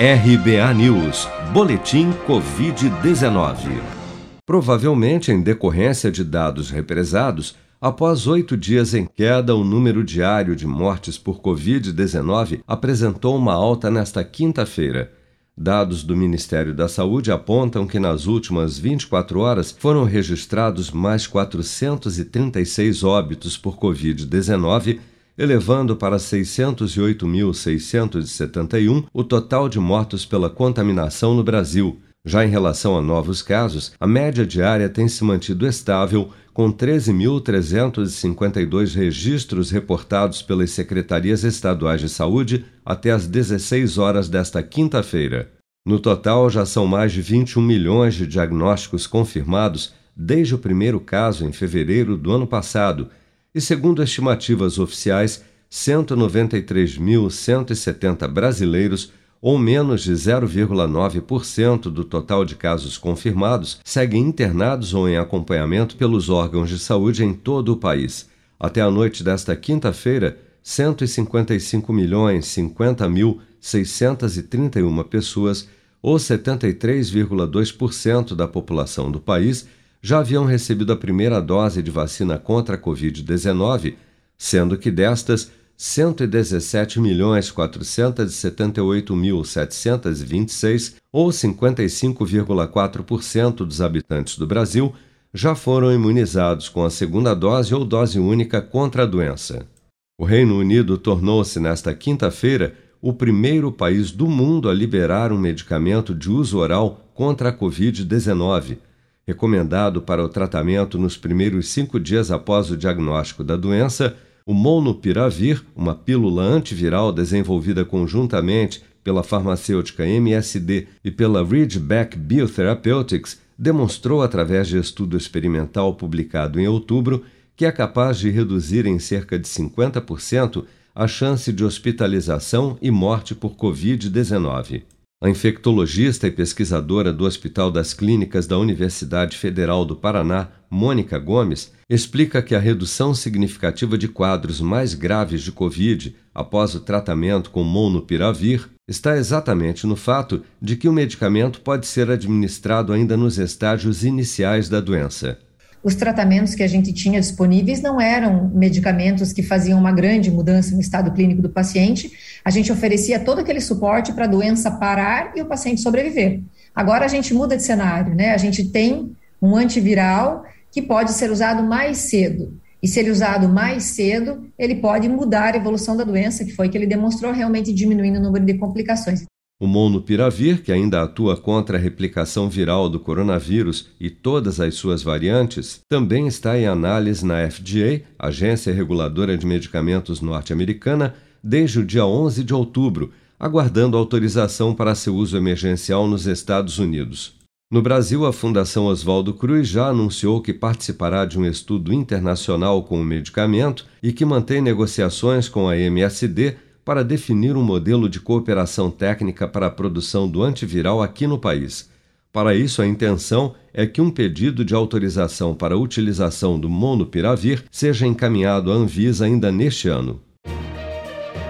RBA News, Boletim Covid-19. Provavelmente em decorrência de dados represados, após oito dias em queda, o número diário de mortes por Covid-19 apresentou uma alta nesta quinta-feira. Dados do Ministério da Saúde apontam que nas últimas 24 horas foram registrados mais 436 óbitos por Covid-19, elevando para 608.671 o total de mortos pela contaminação no Brasil. Já em relação a novos casos, a média diária tem se mantido estável, com 13.352 registros reportados pelas secretarias estaduais de saúde até às 16 horas desta quinta-feira. No total, já são mais de 21 milhões de diagnósticos confirmados desde o primeiro caso em fevereiro do ano passado, e segundo estimativas oficiais, 193.170 brasileiros ou menos de 0,9% do total de casos confirmados, seguem internados ou em acompanhamento pelos órgãos de saúde em todo o país. Até a noite desta quinta-feira, 155.050.631 pessoas, ou 73,2% da população do país, já haviam recebido a primeira dose de vacina contra a Covid-19, sendo que destas, 117.478.726, ou 55,4% dos habitantes do Brasil, já foram imunizados com a segunda dose ou dose única contra a doença. O Reino Unido tornou-se, nesta quinta-feira, o primeiro país do mundo a liberar um medicamento de uso oral contra a Covid-19, recomendado para o tratamento nos primeiros cinco dias após o diagnóstico da doença o Molnupiravir, uma pílula antiviral desenvolvida conjuntamente pela farmacêutica MSD e pela Ridgeback Biotherapeutics, demonstrou através de estudo experimental publicado em outubro que é capaz de reduzir em cerca de 50% a chance de hospitalização e morte por Covid-19. A infectologista e pesquisadora do Hospital das Clínicas da Universidade Federal do Paraná, Mônica Gomes, explica que a redução significativa de quadros mais graves de Covid após o tratamento com Molnupiravir está exatamente no fato de que o medicamento pode ser administrado ainda nos estágios iniciais da doença os tratamentos que a gente tinha disponíveis não eram medicamentos que faziam uma grande mudança no estado clínico do paciente. A gente oferecia todo aquele suporte para a doença parar e o paciente sobreviver. Agora a gente muda de cenário, né? A gente tem um antiviral que pode ser usado mais cedo. E se ele usado mais cedo, ele pode mudar a evolução da doença, que foi que ele demonstrou realmente diminuindo o número de complicações. O Molnupiravir, que ainda atua contra a replicação viral do coronavírus e todas as suas variantes, também está em análise na FDA, Agência Reguladora de Medicamentos norte-americana, desde o dia 11 de outubro, aguardando autorização para seu uso emergencial nos Estados Unidos. No Brasil, a Fundação Oswaldo Cruz já anunciou que participará de um estudo internacional com o medicamento e que mantém negociações com a MSD para definir um modelo de cooperação técnica para a produção do antiviral aqui no país. Para isso, a intenção é que um pedido de autorização para a utilização do monopiravir seja encaminhado à Anvisa ainda neste ano.